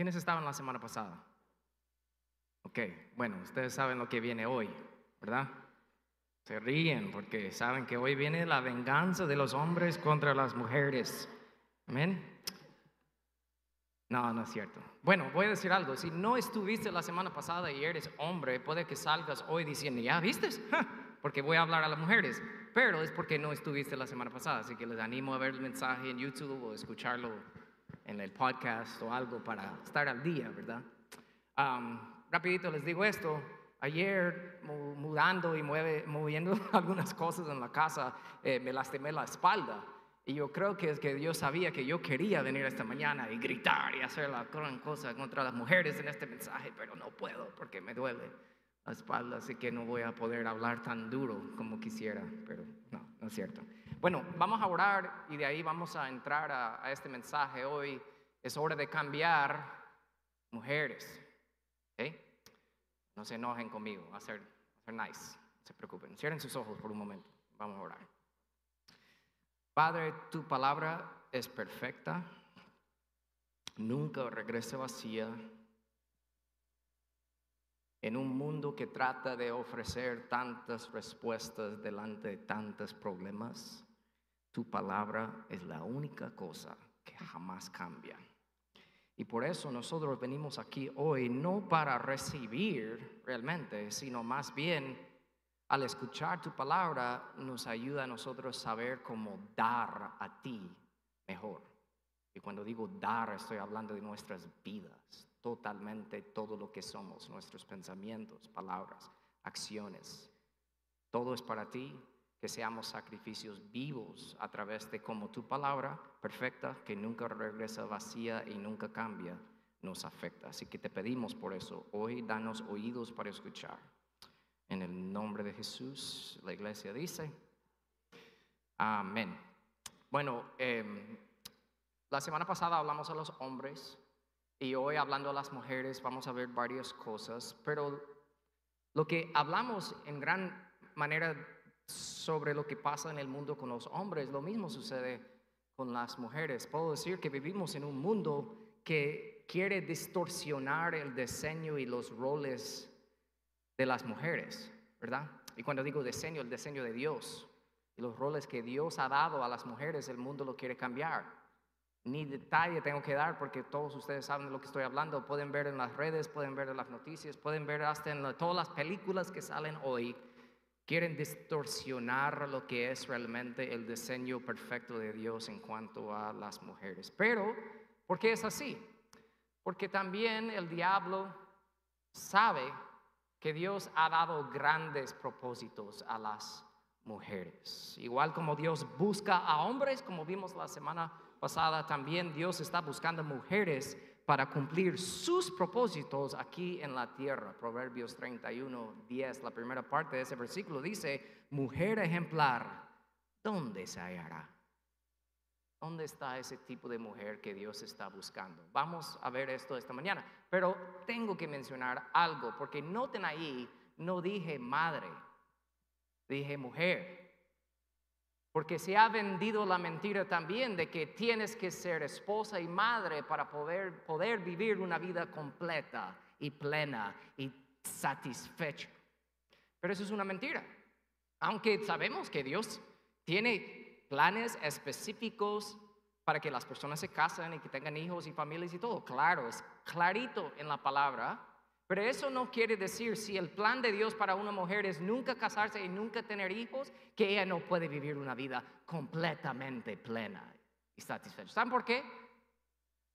¿Quiénes estaban la semana pasada? Ok, bueno, ustedes saben lo que viene hoy, ¿verdad? Se ríen porque saben que hoy viene la venganza de los hombres contra las mujeres. Amén. No, no es cierto. Bueno, voy a decir algo. Si no estuviste la semana pasada y eres hombre, puede que salgas hoy diciendo, ¿ya vistes? Porque voy a hablar a las mujeres. Pero es porque no estuviste la semana pasada. Así que les animo a ver el mensaje en YouTube o escucharlo en el podcast o algo para estar al día, ¿verdad? rapidito les digo esto. Ayer, mudando y moviendo algunas cosas en la casa, eh, me lastimé la espalda. Y yo creo que es que Dios sabía que yo quería venir esta mañana y gritar y hacer la gran cosa contra las mujeres en este mensaje, pero no puedo porque me duele la espalda, así que no voy a poder hablar tan duro como quisiera, pero no, no es cierto. Bueno, vamos a orar y de ahí vamos a entrar a, este mensaje hoy. Es hora de cambiar mujeres. No se enojen conmigo, va a ser, a ser nice, no se preocupen. Cierren sus ojos por un momento, vamos a orar. Padre, tu palabra es perfecta, nunca regresa vacía. En un mundo que trata de ofrecer tantas respuestas delante de tantos problemas, tu palabra es la única cosa que jamás cambia. Y por eso nosotros venimos aquí hoy no para recibir realmente, sino más bien al escuchar tu palabra nos ayuda a nosotros saber cómo dar a ti mejor. Y cuando digo dar, estoy hablando de nuestras vidas, totalmente todo lo que somos, nuestros pensamientos, palabras, acciones. Todo es para ti, que seamos sacrificios vivos a través de como tu palabra perfecta, que nunca regresa vacía y nunca cambia, nos afecta. Así que te pedimos por eso, hoy danos oídos para escuchar. En el nombre de Jesús, la iglesia dice, amén. Bueno, em, la semana pasada hablamos a los hombres y hoy hablando a las mujeres vamos a ver varias cosas, pero lo que hablamos en gran manera sobre lo que pasa en el mundo con los hombres, lo mismo sucede con las mujeres. Puedo decir que vivimos en un mundo que quiere distorsionar el diseño y los roles de las mujeres, ¿verdad? Y cuando digo diseño, el diseño de Dios y los roles que Dios ha dado a las mujeres, el mundo lo quiere cambiar. Ni detalle tengo que dar porque todos ustedes saben de lo que estoy hablando. Pueden ver en las redes, pueden ver en las noticias, pueden ver hasta en todas las películas que salen hoy. Quieren distorsionar lo que es realmente el diseño perfecto de Dios en cuanto a las mujeres. Pero, ¿por qué es así? Porque también el diablo sabe que Dios ha dado grandes propósitos a las mujeres. Igual como Dios busca a hombres, como vimos la semana pasada, también Dios está buscando mujeres para cumplir sus propósitos aquí en la tierra. Proverbios 31, 10, la primera parte de ese versículo dice, mujer ejemplar, ¿dónde se hallará? ¿Dónde está ese tipo de mujer que Dios está buscando? Vamos a ver esto esta mañana, pero tengo que mencionar algo, porque noten ahí, no dije madre, dije mujer. Porque se ha vendido la mentira también de que tienes que ser esposa y madre para poder, poder vivir una vida completa y plena y satisfecha. Pero eso es una mentira. Aunque sabemos que Dios tiene planes específicos para que las personas se casen y que tengan hijos y familias y todo. Claro, es clarito en la palabra. Pero eso no quiere decir si el plan de Dios para una mujer es nunca casarse y nunca tener hijos, que ella no puede vivir una vida completamente plena y satisfecha. ¿Saben por qué?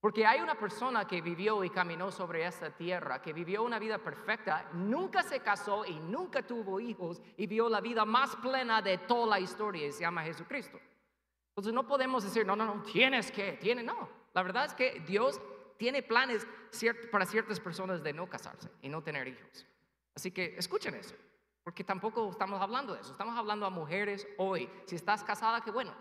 Porque hay una persona que vivió y caminó sobre esta tierra, que vivió una vida perfecta, nunca se casó y nunca tuvo hijos y vivió la vida más plena de toda la historia y se llama Jesucristo. Entonces no podemos decir, no, no, no, tienes que, tiene, no. La verdad es que Dios tiene planes para ciertas personas de no casarse y no tener hijos. Así que escuchen eso, porque tampoco estamos hablando de eso, estamos hablando a mujeres hoy. Si estás casada, qué bueno,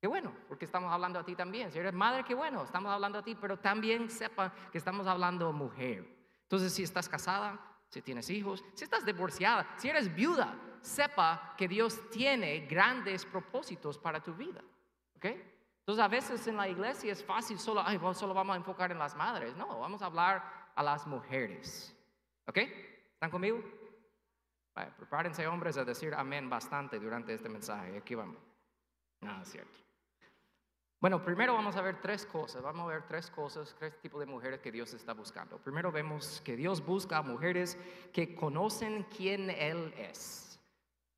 Qué bueno, porque estamos hablando a ti también. Si eres madre, qué bueno, estamos hablando a ti, pero también sepa que estamos hablando a mujer. Entonces, si estás casada, si tienes hijos, si estás divorciada, si eres viuda, sepa que Dios tiene grandes propósitos para tu vida. ¿Ok? Entonces a veces en la iglesia es fácil solo, ay, solo vamos a enfocar en las madres. No, vamos a hablar a las mujeres. ¿Ok? ¿Están conmigo? prepárense hombres a decir amén bastante durante este mensaje. Aquí vamos. No, es cierto. Bueno, primero vamos a ver tres cosas. Vamos a ver tres cosas, tres tipos de mujeres que Dios está buscando. Primero vemos que Dios busca a mujeres que conocen quién Él es.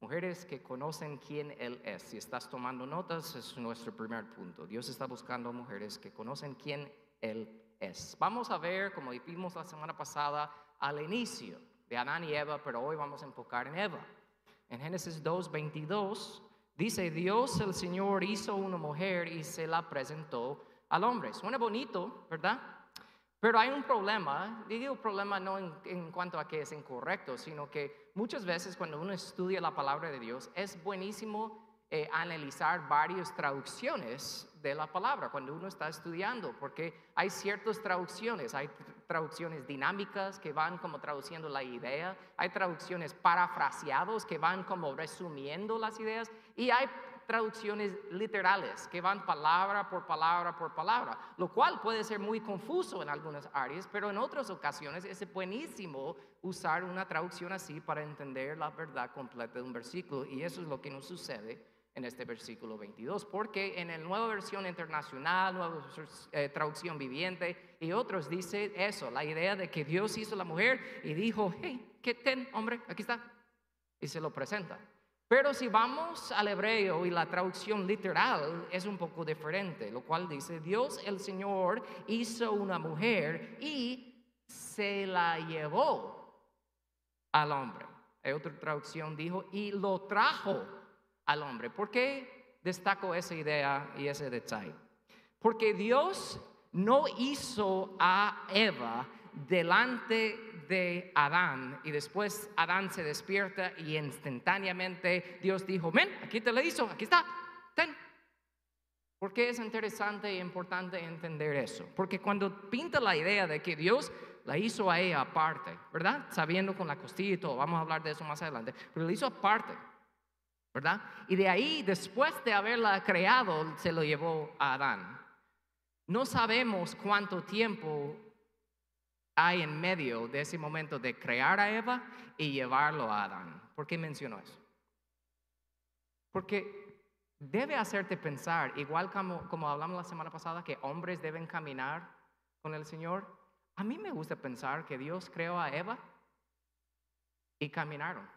Mujeres que conocen quién Él es. Si estás tomando notas, es nuestro primer punto. Dios está buscando mujeres que conocen quién Él es. Vamos a ver, como vimos la semana pasada, al inicio de Adán y Eva, pero hoy vamos a enfocar en Eva. En Génesis 2, 22 dice, Dios el Señor hizo una mujer y se la presentó al hombre. Suena bonito, ¿verdad? Pero hay un problema, digo problema no en, en, cuanto a que es incorrecto, sino que muchas veces cuando uno estudia la palabra de Dios es buenísimo eh, analizar varias traducciones de la palabra cuando uno está estudiando, porque hay ciertas traducciones, hay traducciones dinámicas que van como traduciendo la idea, hay traducciones parafraseados que van como resumiendo las ideas y hay traducciones literales que van palabra por palabra por palabra, lo cual puede ser muy confuso en algunas áreas, pero en otras ocasiones es buenísimo usar una traducción así para entender la verdad completa de un versículo y eso es lo que nos sucede en este versículo 22, porque en la nueva versión internacional, nueva eh, traducción viviente y otros dice eso, la idea de que Dios hizo la mujer y dijo, hey, ¿qué ten, hombre? Aquí está. Y se lo presenta. Pero si vamos al hebreo y la traducción literal es un poco diferente, lo cual dice, Dios el Señor hizo una mujer y se la llevó al hombre. Hay otra traducción dijo, y lo trajo al hombre. ¿Por qué destaco esa idea y ese detalle? Porque Dios no hizo a Eva delante de Adán y después Adán se despierta y instantáneamente Dios dijo, ven, aquí te lo hizo, aquí está, ten. ¿Por qué es interesante e importante entender eso? Porque cuando pinta la idea de que Dios la hizo a ella aparte, ¿verdad? Sabiendo con la costilla y todo, vamos a hablar de eso más adelante, pero la hizo aparte. ¿verdad? Y de ahí, después de haberla creado, se lo llevó a Adán. No sabemos cuánto tiempo hay en medio de ese momento de crear a Eva y llevarlo a Adán. ¿Por qué menciono eso? Porque debe hacerte pensar, igual como, como hablamos la semana pasada, que hombres deben caminar con el Señor. A mí me gusta pensar que Dios creó a Eva y caminaron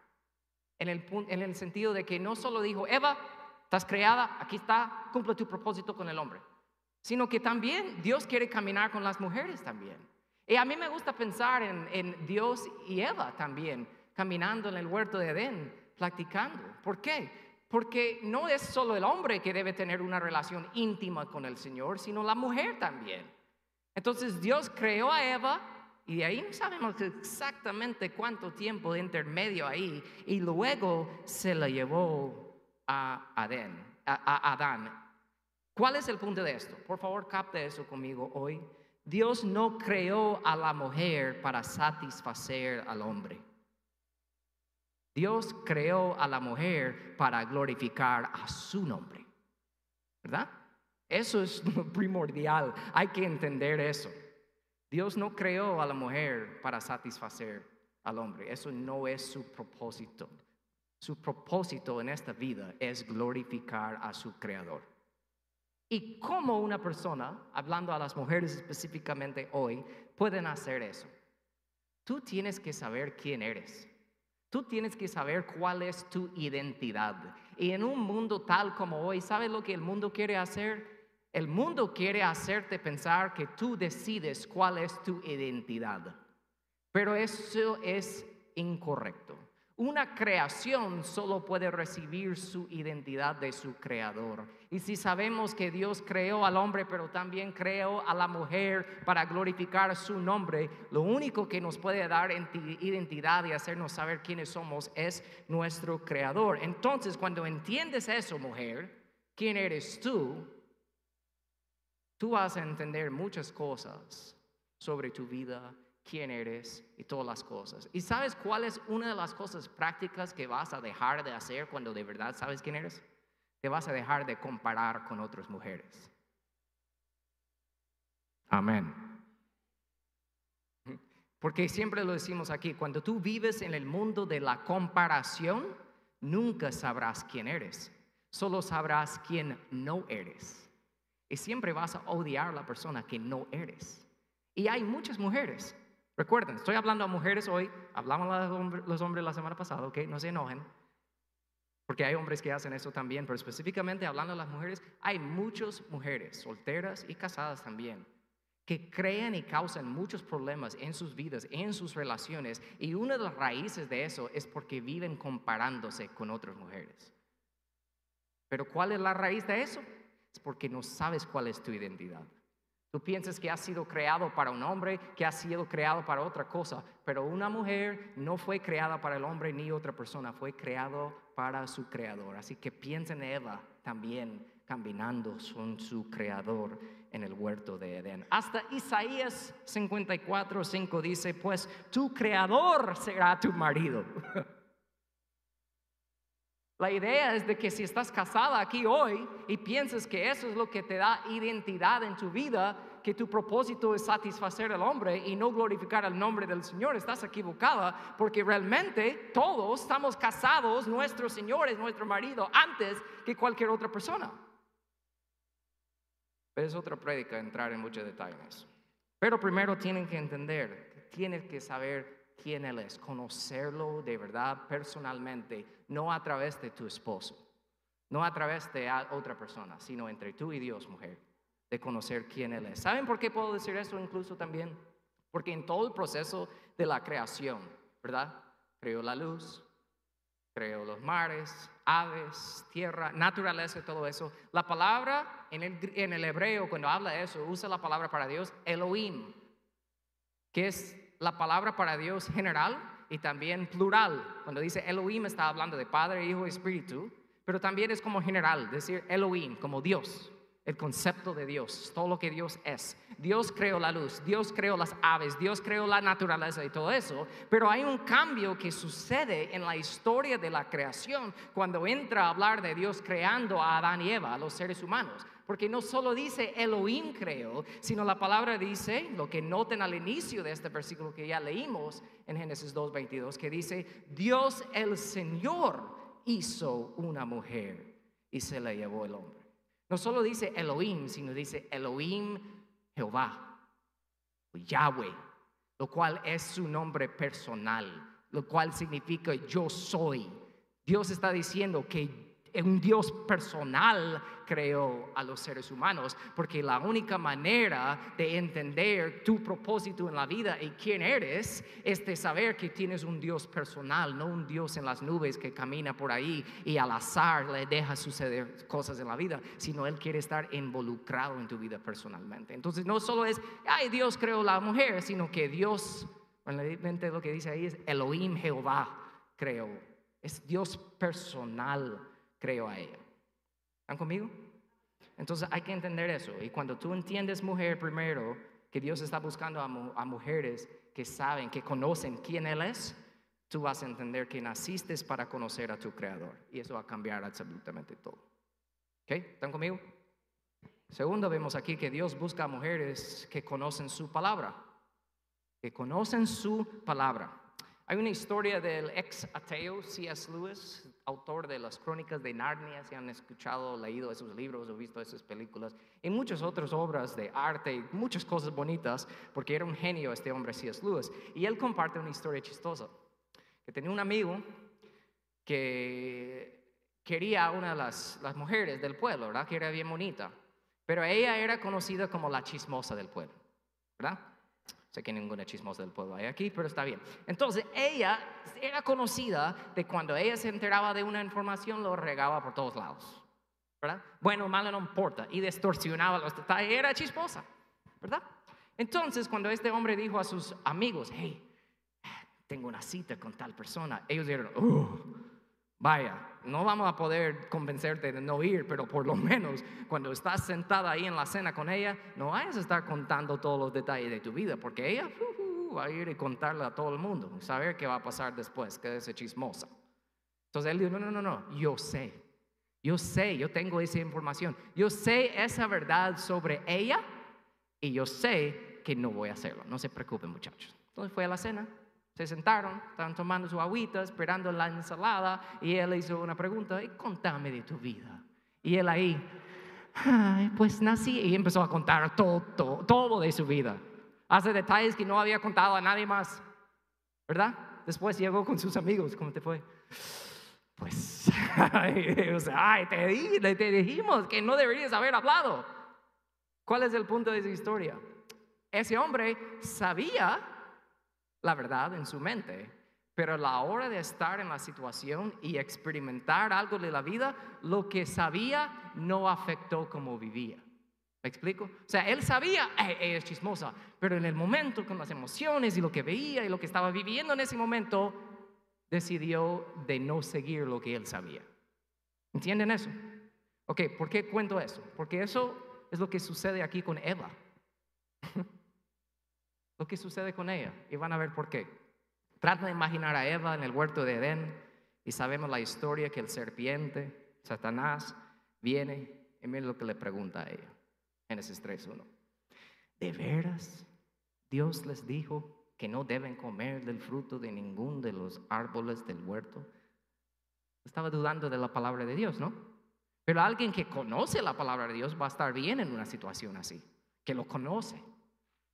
en el, en el sentido de que no solo dijo, Eva, estás creada, aquí está, cumple tu propósito con el hombre, sino que también Dios quiere caminar con las mujeres también. Y a mí me gusta pensar en, Dios y Eva también, caminando en el huerto de Edén, practicando. ¿Por qué? Porque no es solo el hombre que debe tener una relación íntima con el Señor, sino la mujer también. Entonces Dios creó a Eva y de ahí no sabemos exactamente cuánto tiempo de intermedio ahí. Y luego se la llevó a Adán. A, Adán. ¿Cuál es el punto de esto? Por favor, capte eso conmigo hoy. Dios no creó a la mujer para satisfacer al hombre. Dios creó a la mujer para glorificar a su nombre. ¿Verdad? Eso es primordial. Hay que entender eso. Dios no creó a la mujer para satisfacer al hombre. Eso no es su propósito. Su propósito en esta vida es glorificar a su creador. ¿Y cómo una persona, hablando a las mujeres específicamente hoy, pueden hacer eso? Tú tienes que saber quién eres. Tú tienes que saber cuál es tu identidad. Y en un mundo tal como hoy, ¿sabes lo que el mundo quiere hacer? El mundo quiere hacerte pensar que tú decides cuál es tu identidad, pero eso es incorrecto. Una creación solo puede recibir su identidad de su creador. Y si sabemos que Dios creó al hombre, pero también creó a la mujer para glorificar su nombre, lo único que nos puede dar identidad y hacernos saber quiénes somos es nuestro creador. Entonces, cuando entiendes eso, mujer, quién eres tú, tú vas a entender muchas cosas sobre tu vida, quién eres y todas las cosas. ¿Y sabes cuál es una de las cosas prácticas que vas a dejar de hacer cuando de verdad sabes quién eres? Te vas a dejar de comparar con otras mujeres. Amén. Porque siempre lo decimos aquí, cuando tú vives en el mundo de la comparación, nunca sabrás quién eres, solo sabrás quién no eres. Y siempre vas a odiar a la persona que no eres. Y hay muchas mujeres. Recuerden, estoy hablando a mujeres hoy, hablamos a los hombres la semana pasada, ¿ok? No se enojen. Porque hay hombres que hacen eso también, pero específicamente hablando a las mujeres, hay muchas mujeres, solteras y casadas también, que crean y causan muchos problemas en sus vidas, en sus relaciones, y una de las raíces de eso es porque viven comparándose con otras mujeres. Pero ¿cuál es la raíz de eso? Es porque no sabes cuál es tu identidad. Tú piensas que has sido creado para un hombre, que has sido creado para otra cosa, pero una mujer no fue creada para el hombre ni otra persona, fue creado para su creador. Así que piensa en Eva también caminando con su creador en el huerto de Edén. Hasta Isaías 54, 5 dice, pues tu creador será tu marido. La idea es de que si estás casada aquí hoy y piensas que eso es lo que te da identidad en tu vida, que tu propósito es satisfacer al hombre y no glorificar el nombre del Señor, estás equivocada porque realmente todos estamos casados, nuestro Señor es nuestro marido antes que cualquier otra persona. Pero es otra prédica entrar en muchos detalles. Pero primero tienen que entender, tienen que saber quién Él es, conocerlo de verdad personalmente, no a través de tu esposo, no a través de otra persona, sino entre tú y Dios, mujer, de conocer quién Él es. ¿Saben por qué puedo decir eso incluso también? Porque en todo el proceso de la creación, ¿verdad? Creó la luz, creó los mares, aves, tierra, naturaleza todo eso. La palabra en el, en el hebreo, cuando habla de eso, usa la palabra para Dios, Elohim, que es la palabra para Dios general y también plural. Cuando dice Elohim está hablando de Padre, Hijo y Espíritu, pero también es como general, decir Elohim, como Dios, el concepto de Dios, todo lo que Dios es. Dios creó la luz, Dios creó las aves, Dios creó la naturaleza y todo eso, pero hay un cambio que sucede en la historia de la creación cuando entra a hablar de Dios creando a Adán y Eva, a los seres humanos. Porque no solo dice Elohim creó, sino la palabra dice, lo que noten al inicio de este versículo que ya leímos en Génesis 2.22, que dice, Dios el Señor hizo una mujer y se la llevó el hombre. No solo dice Elohim, sino dice Elohim Jehová, Yahweh, lo cual es su nombre personal, lo cual significa yo soy. Dios está diciendo que un Dios personal creó a los seres humanos, porque la única manera de entender tu propósito en la vida y quién eres es de saber que tienes un Dios personal, no un Dios en las nubes que camina por ahí y al azar le deja suceder cosas en la vida, sino Él quiere estar involucrado en tu vida personalmente. Entonces no solo es, ay, Dios creó la mujer, sino que Dios, realmente lo que dice ahí es Elohim Jehová creó. Es Dios personal creo a ella. ¿Están conmigo? Entonces hay que entender eso. Y cuando tú entiendes, mujer, primero, que Dios está buscando a, mujeres que saben, que conocen quién Él es, tú vas a entender que naciste para conocer a tu Creador. Y eso va a cambiar absolutamente todo. ¿Ok? ¿Están conmigo? Segundo, vemos aquí que Dios busca a mujeres que conocen su palabra. Que conocen su palabra. Hay una historia del ex ateo C.S. Lewis, autor de las crónicas de Narnia, si han escuchado, leído esos libros o visto esas películas, y muchas otras obras de arte muchas cosas bonitas, porque era un genio este hombre C.S. Lewis. Y él comparte una historia chistosa, que tenía un amigo que quería a una de las, las mujeres del pueblo, ¿verdad? Que era bien bonita, pero ella era conocida como la chismosa del pueblo, ¿verdad? Sé que ninguna chismosa del pueblo hay aquí, pero está bien. Entonces, ella era conocida de cuando ella se enteraba de una información, lo regaba por todos lados. ¿Verdad? Bueno, malo no importa. Y distorsionaba los detalles. Era chismosa. ¿Verdad? Entonces, cuando este hombre dijo a sus amigos, hey, tengo una cita con tal persona, ellos dijeron, oh, Vaya, no vamos a poder convencerte de no ir, pero por lo menos cuando estás sentada ahí en la cena con ella, no vayas a estar contando todos los detalles de tu vida, porque ella va a ir y contarle a todo el mundo, saber qué va a pasar después, que es chismosa. Entonces él dijo, no, no, no, no, yo sé, yo sé, yo tengo esa información, yo sé esa verdad sobre ella Y yo sé que no voy a hacerlo. No se preocupen, muchachos. Entonces fue a la cena. Se sentaron, estaban tomando su agüita, esperando la ensalada, y él le hizo una pregunta, y contame de tu vida. Y él ahí, pues nací, y empezó a contar todo, todo, todo de su vida. Hace detalles que no había contado a nadie más, ¿verdad? Después llegó con sus amigos, ¿cómo te fue? Pues, ay, te, te dijimos que no deberías haber hablado. ¿Cuál es el punto de esa historia? Ese hombre sabía la verdad en su mente, pero a la hora de estar en la situación y experimentar algo de la vida, lo que sabía no afectó como vivía. ¿Me explico? O sea, él sabía, ella es chismosa, pero en el momento, con las emociones y lo que veía y lo que estaba viviendo en ese momento, decidió de no seguir lo que él sabía. ¿Entienden eso? Ok, ¿por qué cuento eso? Porque eso es lo que sucede aquí con Eva. lo que sucede con ella. Y van a ver por qué. Trata de imaginar a Eva en el huerto de Edén y sabemos la historia que el serpiente, Satanás, viene y mira lo que le pregunta a ella. Génesis 3.1. ¿De veras Dios les dijo que no deben comer del fruto de ningún de los árboles del huerto? Estaba dudando de la palabra de Dios, ¿no? Pero alguien que conoce la palabra de Dios va a estar bien en una situación así, que lo conoce.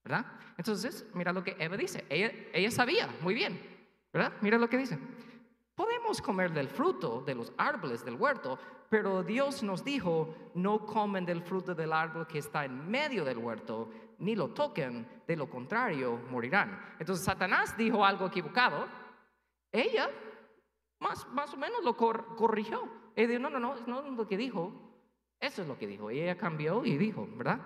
¿Verdad? Entonces, mira lo que Eva dice. Ella, sabía muy bien, ¿verdad? Mira lo que dice. Podemos comer del fruto de los árboles del huerto, pero Dios nos dijo, no comen del fruto del árbol que está en medio del huerto, ni lo toquen, de lo contrario morirán. Entonces Satanás dijo algo equivocado. Ella más, más o menos lo corrigió. Ella dijo, no, no, no, no es lo que dijo, eso es lo que dijo. Ella cambió y dijo, ¿verdad?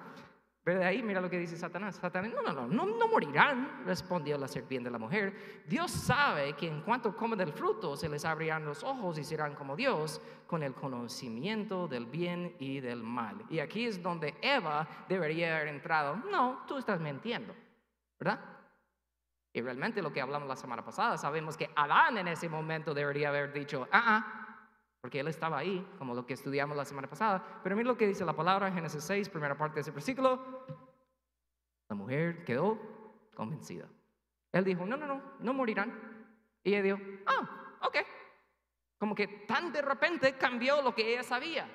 Pero de ahí mira lo que dice Satanás. Satanás, no, no, no, no, morirán, respondió la serpiente de la mujer. Dios sabe que en cuanto comen del fruto se les abrirán los ojos y serán como Dios con el conocimiento del bien y del mal. Y aquí es donde Eva debería haber entrado. No, tú estás mintiendo, ¿verdad? Y realmente lo que hablamos la semana pasada, sabemos que Adán en ese momento debería haber dicho, ah, ah, porque él estaba ahí, como lo que estudiamos la semana pasada. Pero mira lo que dice la palabra Génesis 6, primera parte de ese versículo. La mujer quedó convencida. Él dijo, no, no, no, no morirán. Y ella dijo, ah, ok. Como que tan de repente cambió lo que ella sabía.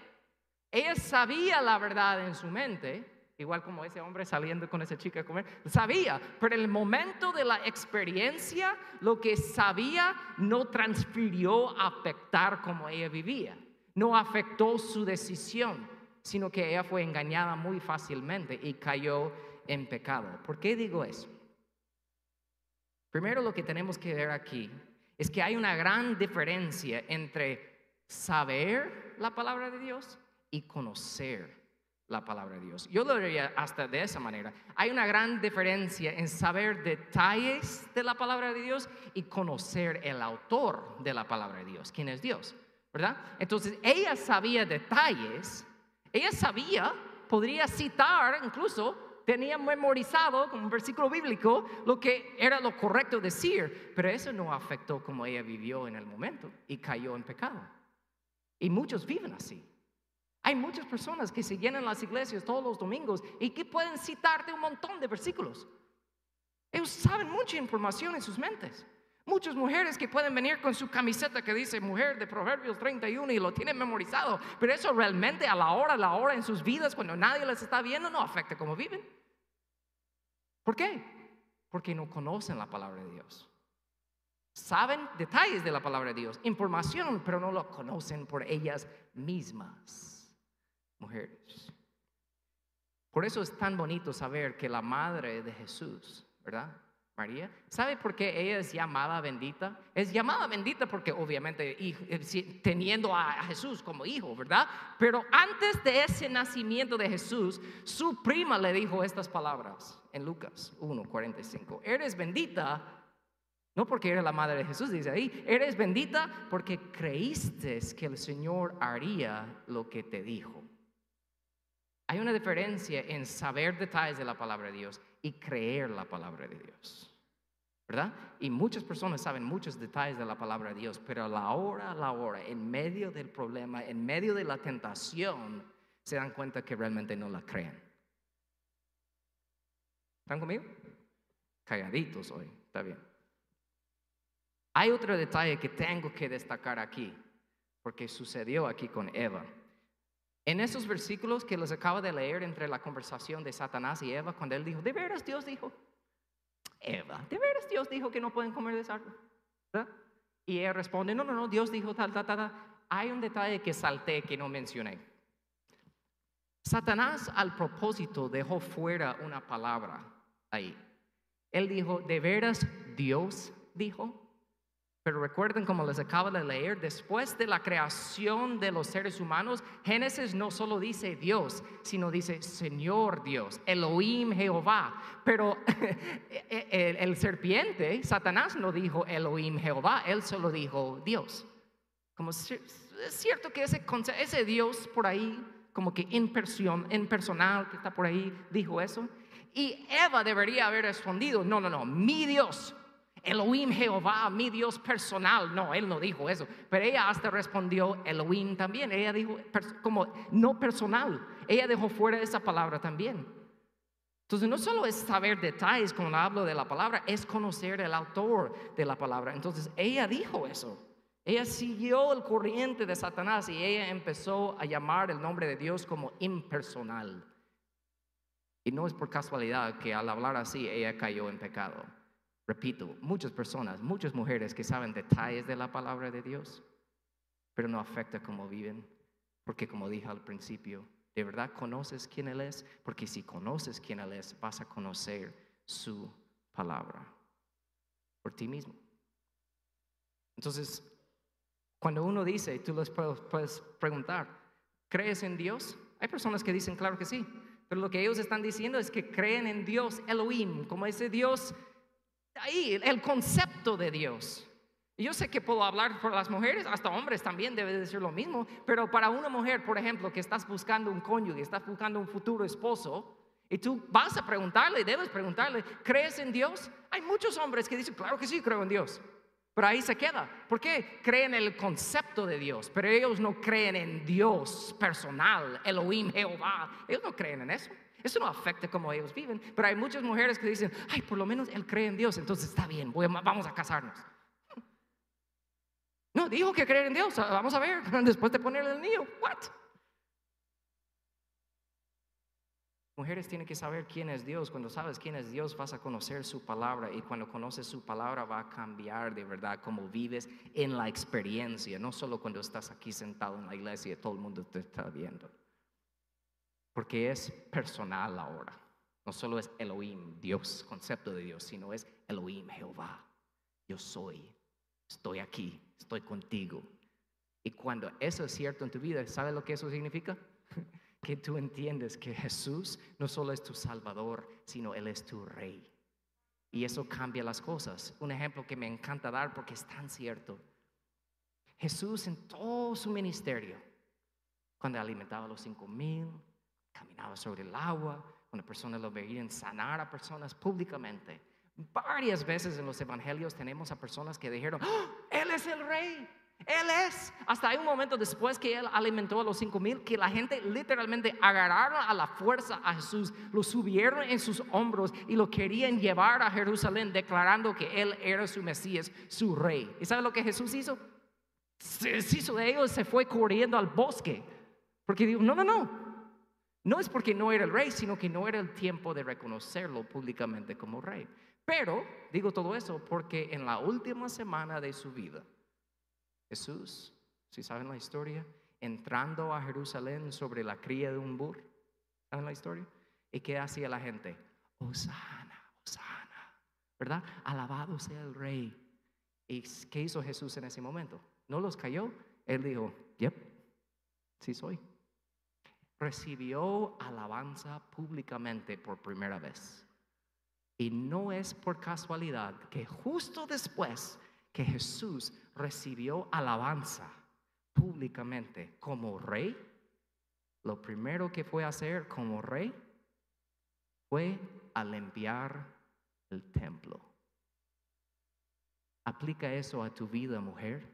Ella sabía la verdad en su mente, igual como ese hombre saliendo con esa chica a comer, sabía, pero en el momento de la experiencia, lo que sabía no transfirió a afectar como ella vivía, no afectó su decisión, sino que ella fue engañada muy fácilmente y cayó en pecado. ¿Por qué digo eso? Primero lo que tenemos que ver aquí es que hay una gran diferencia entre saber la palabra de Dios y conocer la palabra de Dios. Yo lo diría hasta de esa manera. Hay una gran diferencia en saber detalles de la palabra de Dios y conocer el autor de la palabra de Dios, quién es Dios, ¿verdad? Entonces, ella sabía detalles, ella sabía, podría citar incluso, tenía memorizado como un versículo bíblico lo que era lo correcto decir, pero eso no afectó como ella vivió en el momento y cayó en pecado. Y muchos viven así. Hay muchas personas que se llenan las iglesias todos los domingos y que pueden citarte un montón de versículos. Ellos saben mucha información en sus mentes. Muchas mujeres que pueden venir con su camiseta que dice mujer de Proverbios 31 y lo tienen memorizado, pero eso realmente a la hora, a la hora en sus vidas, cuando nadie les está viendo, no afecta cómo viven. ¿Por qué? Porque no conocen la palabra de Dios. Saben detalles de la palabra de Dios, información, pero no lo conocen por ellas mismas mujeres. Por eso es tan bonito saber que la madre de Jesús, ¿verdad? María, ¿sabe por qué ella es llamada bendita? Es llamada bendita porque obviamente eh, teniendo a Jesús como hijo, ¿verdad? Pero antes de ese nacimiento de Jesús, su prima le dijo estas palabras en Lucas 1:45. Eres bendita no porque eres la madre de Jesús, dice ahí, eres bendita porque creíste que el Señor haría lo que te dijo. Hay una diferencia en saber detalles de la palabra de Dios y creer la palabra de Dios. ¿Verdad? Y muchas personas saben muchos detalles de la palabra de Dios, pero a la hora, a la hora, en medio del problema, en medio de la tentación, se dan cuenta que realmente no la creen. ¿Están conmigo? Calladitos hoy, está bien. Hay otro detalle que tengo que destacar aquí, porque sucedió aquí con Eva. En esos versículos que les acabo de leer entre la conversación de Satanás y Eva, cuando él dijo, ¿de veras Dios dijo? Eva, ¿de veras Dios dijo que no pueden comer de esa árbol? Y ella responde, no, no, no, Dios dijo tal, tal, tal. Hay un detalle que salté que no mencioné. Satanás al propósito dejó fuera una palabra ahí. Él dijo, ¿de veras Dios dijo? Pero recuerden, como les acabo de leer, después de la creación de los seres humanos, Génesis no solo dice Dios, sino dice Señor Dios, Elohim Jehová. Pero el, el, serpiente, Satanás, no dijo Elohim Jehová, él solo dijo Dios. Como es cierto que ese, Dios por ahí, como que en impersonal que está por ahí, dijo eso. Y Eva debería haber respondido, no, no, no, mi Dios, Elohim Jehová, mi Dios personal. No, él no dijo eso. Pero ella hasta respondió Elohim también. Ella dijo como no personal. Ella dejó fuera esa palabra también. Entonces no solo es saber detalles cuando hablo de la palabra, es conocer el autor de la palabra. Entonces ella dijo eso. Ella siguió el corriente de Satanás y ella empezó a llamar el nombre de Dios como impersonal. Y no es por casualidad que al hablar así ella cayó en pecado. Repito, muchas personas, muchas mujeres que saben detalles de la palabra de Dios, pero no afecta cómo viven, porque como dije al principio, ¿de verdad conoces quién Él es? Porque si conoces quién Él es, vas a conocer su palabra por ti mismo. Entonces, cuando uno dice, tú les puedes preguntar, ¿crees en Dios? Hay personas que dicen, claro que sí, pero lo que ellos están diciendo es que creen en Dios Elohim, como ese Dios ahí el concepto de Dios. Yo sé que puedo hablar por las mujeres, hasta hombres también debe de ser lo mismo, pero para una mujer, por ejemplo, que estás buscando un cónyuge, estás buscando un futuro esposo, y tú vas a preguntarle, debes preguntarle, ¿crees en Dios? Hay muchos hombres que dicen, claro que sí, creo en Dios. Pero ahí se queda. ¿Por qué? Creen en el concepto de Dios, pero ellos no creen en Dios personal, Elohim, Jehová. Ellos no creen en eso. Eso no afecta cómo ellos viven, pero hay muchas mujeres que dicen, ay, por lo menos él cree en Dios, entonces está bien, vamos a casarnos. No, dijo que creer en Dios, vamos a ver, después de ponerle el niño, what? Mujeres tienen que saber quién es Dios. Cuando sabes quién es Dios, vas a conocer su palabra. Y cuando conoces su palabra, va a cambiar de verdad cómo vives en la experiencia. No solo cuando estás aquí sentado en la iglesia y todo el mundo te está viendo porque es personal ahora. No solo es Elohim, Dios, concepto de Dios, sino es Elohim, Jehová. Yo soy, estoy aquí, estoy contigo. Y cuando eso es cierto en tu vida, ¿sabes lo que eso significa? que tú entiendes que Jesús no solo es tu Salvador, sino Él es tu Rey. Y eso cambia las cosas. Un ejemplo que me encanta dar porque es tan cierto. Jesús en todo su ministerio, cuando alimentaba a los cinco mil, caminaba sobre el agua, una persona lo veía sanar a personas públicamente. Varias veces en los evangelios tenemos a personas que dijeron, ¡Oh, Él es el rey, Él es. Hasta hay un momento después que Él alimentó a los cinco mil, que la gente literalmente agarraron a la fuerza a Jesús, lo subieron en sus hombros y lo querían llevar a Jerusalén declarando que Él era su Mesías, su rey. ¿Y sabe lo que Jesús hizo? Se hizo de ellos, se fue corriendo al bosque. Porque dijo, no, no, no, no es porque no era el rey, sino que no era el tiempo de reconocerlo públicamente como rey. Pero digo todo eso porque en la última semana de su vida, Jesús, si saben la historia, entrando a Jerusalén sobre la cría de un burro, ¿saben la historia? ¿Y qué hacía la gente? Osana, Osana, ¿verdad? Alabado sea el rey. ¿Y qué hizo Jesús en ese momento? ¿No los cayó? Él dijo, yep, sí soy recibió alabanza públicamente por primera vez. Y no es por casualidad que justo después que Jesús recibió alabanza públicamente como rey, lo primero que fue a hacer como rey fue a limpiar el templo. Aplica eso a tu vida, mujer.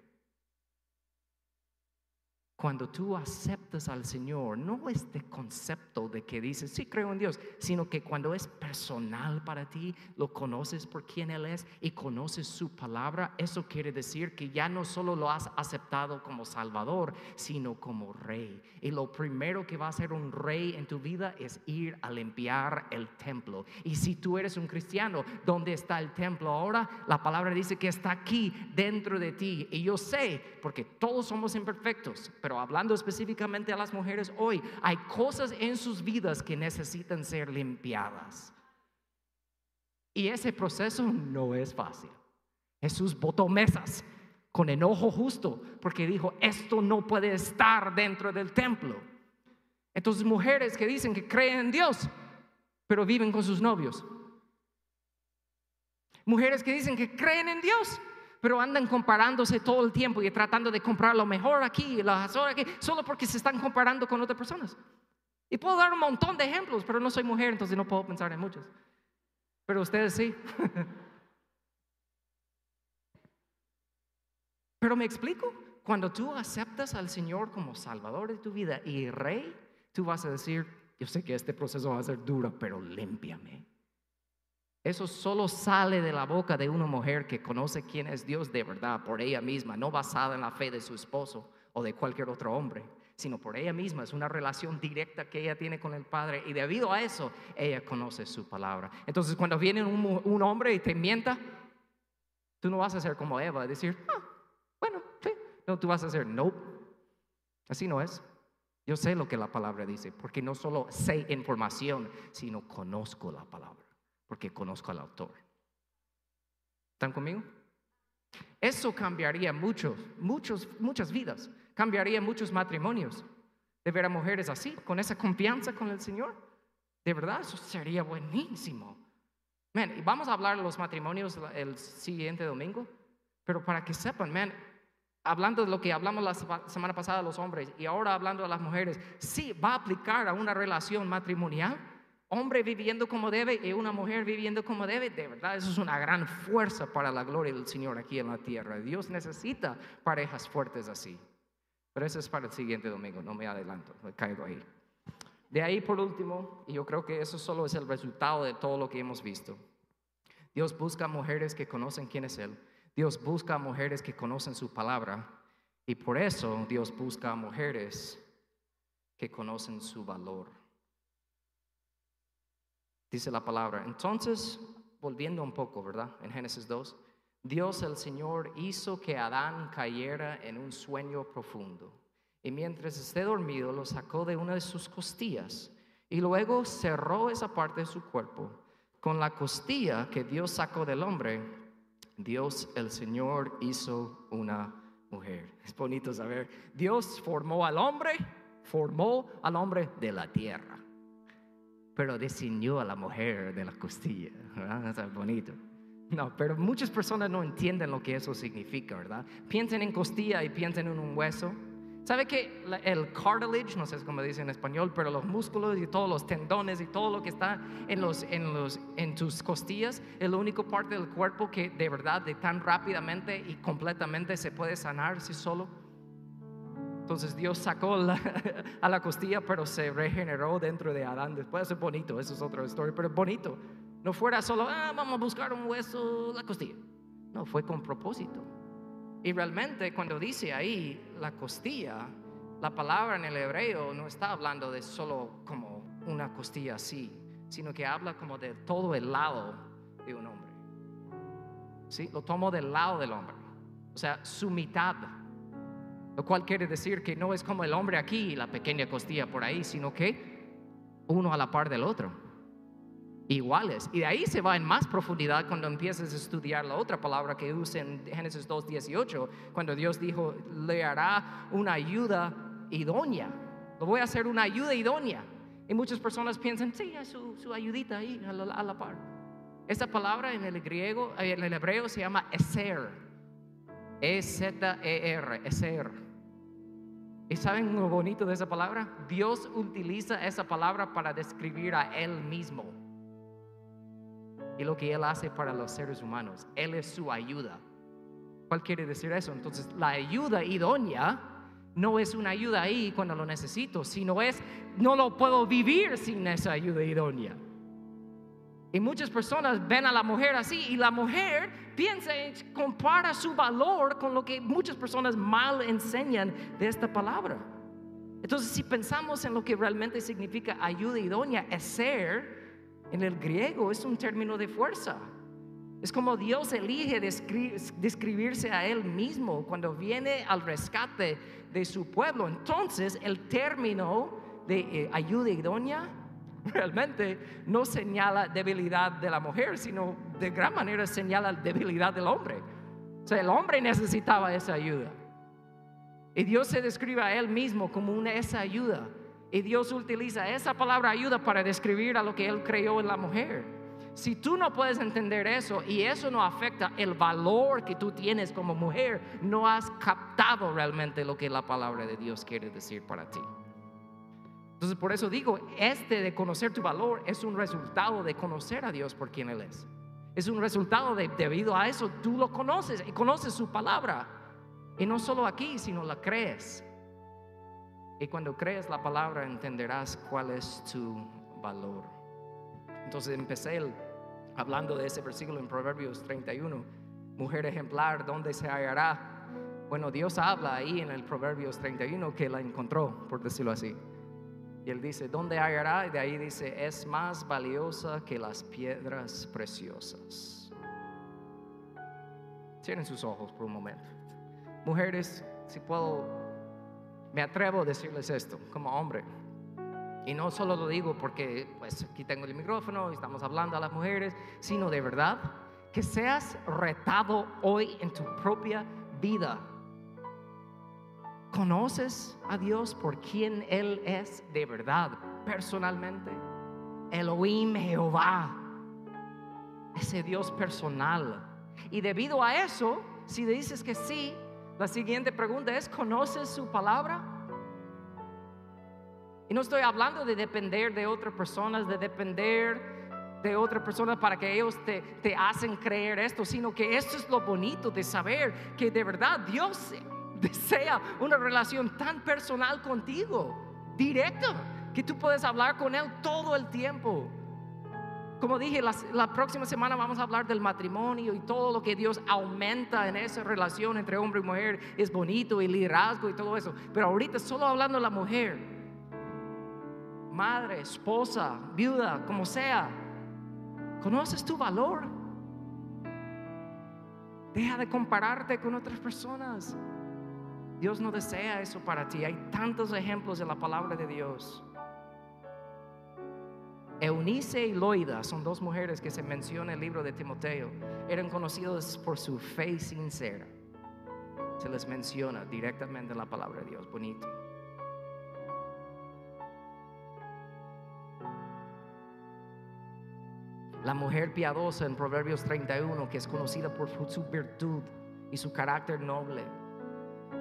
Cuando tú aceptas aceptas al Señor, no este concepto de que dices, sí creo en Dios, sino que cuando es personal para ti, lo conoces por quién Él es y conoces su palabra, eso quiere decir que ya no solo lo has aceptado como Salvador, sino como Rey. Y lo primero que va a hacer un Rey en tu vida es ir a limpiar el templo. Y si tú eres un cristiano, ¿dónde está el templo ahora? La palabra dice que está aquí dentro de ti. Y yo sé, porque todos somos imperfectos, pero hablando específicamente a las mujeres hoy, hay cosas en sus vidas que necesitan ser limpiadas. Y ese proceso no es fácil. Jesús botó mesas con enojo justo porque dijo, esto no puede estar dentro del templo. Entonces mujeres que dicen que creen en Dios, pero viven con sus novios. Mujeres que dicen que creen en Dios, pero andan comparándose todo el tiempo y tratando de comprar lo mejor aquí y lo mejor aquí, solo porque se están comparando con otras personas. Y puedo dar un montón de ejemplos, pero no soy mujer, entonces no puedo pensar en muchos. Pero ustedes sí. pero me explico, cuando tú aceptas al Señor como Salvador de tu vida y Rey, tú vas a decir, yo sé que este proceso va a ser duro, pero límpiame. Eso solo sale de la boca de una mujer que conoce quién es Dios de verdad por ella misma, no basada en la fe de su esposo o de cualquier otro hombre, sino por ella misma. Es una relación directa que ella tiene con el Padre y debido a eso ella conoce su palabra. Entonces cuando viene un, hombre y te mienta, tú no vas a ser como Eva, decir, ah, bueno, sí. No, tú vas a hacer, no, así no es. Yo sé lo que la palabra dice, porque no solo sé información, sino conozco la palabra porque conozco al autor. ¿Están conmigo? Eso cambiaría muchos, muchos, muchas vidas, cambiaría muchos matrimonios. De ver a mujeres así, con esa confianza con el Señor. De verdad, eso sería buenísimo. Man, vamos a hablar de los matrimonios el siguiente domingo, pero para que sepan, man, hablando de lo que hablamos la semana pasada de los hombres y ahora hablando de las mujeres, sí va a aplicar a una relación matrimonial hombre viviendo como debe y una mujer viviendo como debe, de verdad, eso es una gran fuerza para la gloria del Señor aquí en la tierra. Dios necesita parejas fuertes así. Pero eso es para el siguiente domingo, no me adelanto, me caigo ahí. De ahí por último, y yo creo que eso solo es el resultado de todo lo que hemos visto. Dios busca mujeres que conocen quién es Él. Dios busca mujeres que conocen su palabra. Y por eso Dios busca mujeres que conocen su valor dice la palabra. Entonces, volviendo un poco, ¿verdad? En Génesis 2, Dios el Señor hizo que Adán cayera en un sueño profundo. Y mientras esté dormido, lo sacó de una de sus costillas y luego cerró esa parte de su cuerpo. Con la costilla que Dios sacó del hombre, Dios el Señor hizo una mujer. Es bonito saber, Dios formó al hombre, formó al hombre de la tierra pero diseñó a la mujer de la costilla. ¿verdad? Es bonito. No, pero muchas personas no entienden lo que eso significa, ¿verdad? Piensen en costilla y piensen en un hueso. ¿Sabe que el cartilage, no sé cómo dice en español, pero los músculos y todos los tendones y todo lo que está en, los, en, los, en tus costillas es la única parte del cuerpo que de verdad, de tan rápidamente y completamente se puede sanar si solo? Entonces Dios sacó a la costilla, pero se regeneró dentro de Adán. Después es bonito, eso es otra historia, pero bonito. No fuera solo, ah, vamos a buscar un hueso, la costilla. No, fue con propósito. Y realmente cuando dice ahí la costilla, la palabra en el hebreo no está hablando de solo como una costilla así, sino que habla como de todo el lado de un hombre. ¿Sí? Lo tomo del lado del hombre. O sea, su mitad lo cual quiere decir que no es como el hombre aquí y la pequeña costilla por ahí, sino que uno a la par del otro. Iguales. Y de ahí se va en más profundidad cuando empiezas a estudiar la otra palabra que usa en Génesis 2.18, cuando Dios dijo, le hará una ayuda idónea. Lo voy a hacer una ayuda idónea. Y muchas personas piensan, sí, es su, ayudita ahí a la, par. Esa palabra en el griego, en el hebreo se llama eser. E-Z-E-R, eser. ¿Y saben lo bonito de esa palabra? Dios utiliza esa palabra para describir a Él mismo. Y lo que Él hace para los seres humanos. Él es su ayuda. ¿Cuál quiere decir eso? Entonces, la ayuda idónea no es una ayuda ahí cuando lo necesito, sino es, no lo puedo vivir sin esa ayuda idónea. Y muchas personas ven a la mujer así y la mujer piensa compara su valor con lo que muchas personas mal enseñan de esta palabra. Entonces, si pensamos en lo que realmente significa ayuda idónea, ser en el griego es un término de fuerza. Es como Dios elige describirse a Él mismo cuando viene al rescate de su pueblo. Entonces, el término de eh, ayuda idónea realmente no señala debilidad de la mujer, sino de gran manera señala debilidad del hombre. O sea, el hombre necesitaba esa ayuda. Y Dios se describe a él mismo como una esa ayuda. Y Dios utiliza esa palabra ayuda para describir a lo que él creó en la mujer. Si tú no puedes entender eso y eso no afecta el valor que tú tienes como mujer, no has captado realmente lo que la palabra de Dios quiere decir para ti. Entonces, por eso digo, este de conocer tu valor es un resultado de conocer a Dios por quien Él es. Es un resultado de, debido a eso, tú lo conoces y conoces su palabra. Y no solo aquí, sino la crees. Y cuando crees la palabra, entenderás cuál es tu valor. Entonces empecé hablando de ese versículo en Proverbios 31. Mujer ejemplar, ¿dónde se hallará? Bueno, Dios habla ahí en el Proverbios 31 que la encontró, por decirlo así. Y él dice, ¿dónde hallará? Y de ahí dice, es más valiosa que las piedras preciosas. Cierren sus ojos por un momento. Mujeres, si puedo, me atrevo a decirles esto como hombre. Y no solo lo digo porque pues aquí tengo el micrófono y estamos hablando a las mujeres, sino de verdad que seas retado hoy en tu propia vida ¿Conoces a Dios por quien Él es de verdad, personalmente? Elohim Jehová, ese Dios personal. Y debido a eso, si dices que sí, la siguiente pregunta es, ¿conoces su palabra? Y no estoy hablando de depender de otras personas, de depender de otras personas para que ellos te, te hacen creer esto, sino que esto es lo bonito de saber que de verdad Dios desea una relación tan personal contigo, directa, que tú puedes hablar con Él todo el tiempo. Como dije, la, próxima semana vamos a hablar del matrimonio y todo lo que Dios aumenta en esa relación entre hombre y mujer es bonito y liderazgo y todo eso. Pero ahorita solo hablando de la mujer, madre, esposa, viuda, como sea, ¿conoces tu valor? Deja de compararte con otras personas. Dios no desea eso para ti. Hay tantos ejemplos en la palabra de Dios. Eunice y Loida son dos mujeres que se menciona en el libro de Timoteo. Eran conocidas por su fe sincera. Se les menciona directamente en la palabra de Dios. Bonito. La mujer piadosa en Proverbios 31, que es conocida por su virtud y su carácter noble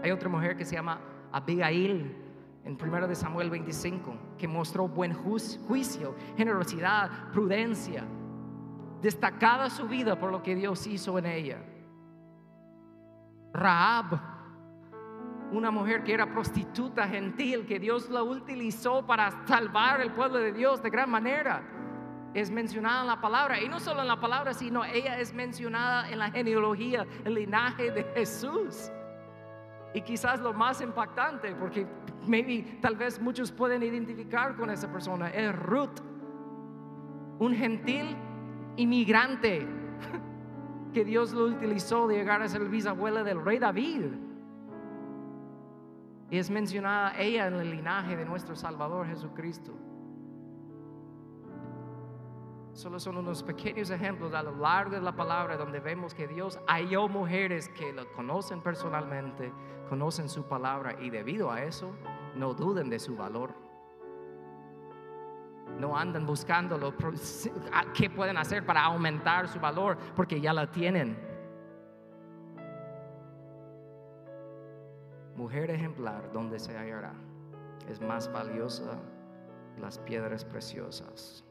hay otra mujer que se llama Abigail en 1 de Samuel 25, que mostró buen juicio, generosidad, prudencia, destacada su vida por lo que Dios hizo en ella. Raab, una mujer que era prostituta gentil, que Dios la utilizó para salvar el pueblo de Dios de gran manera, es mencionada en la palabra, y no solo en la palabra, sino ella es mencionada en la genealogía, el linaje de Jesús. Y quizás lo más impactante, porque maybe tal vez muchos pueden identificar con esa persona, es Ruth, un gentil inmigrante que Dios lo utilizó de llegar a ser bisabuela del rey David. Y es mencionada ella en el linaje de nuestro Salvador Jesucristo. Solo son unos pequeños ejemplos a lo largo de la palabra donde vemos que Dios halló mujeres que lo conocen personalmente, conocen su palabra y debido a eso no duden de su valor. No andan buscando lo, qué pueden hacer para aumentar su valor porque ya la tienen. Mujer ejemplar donde se hallará es más valiosa las piedras preciosas.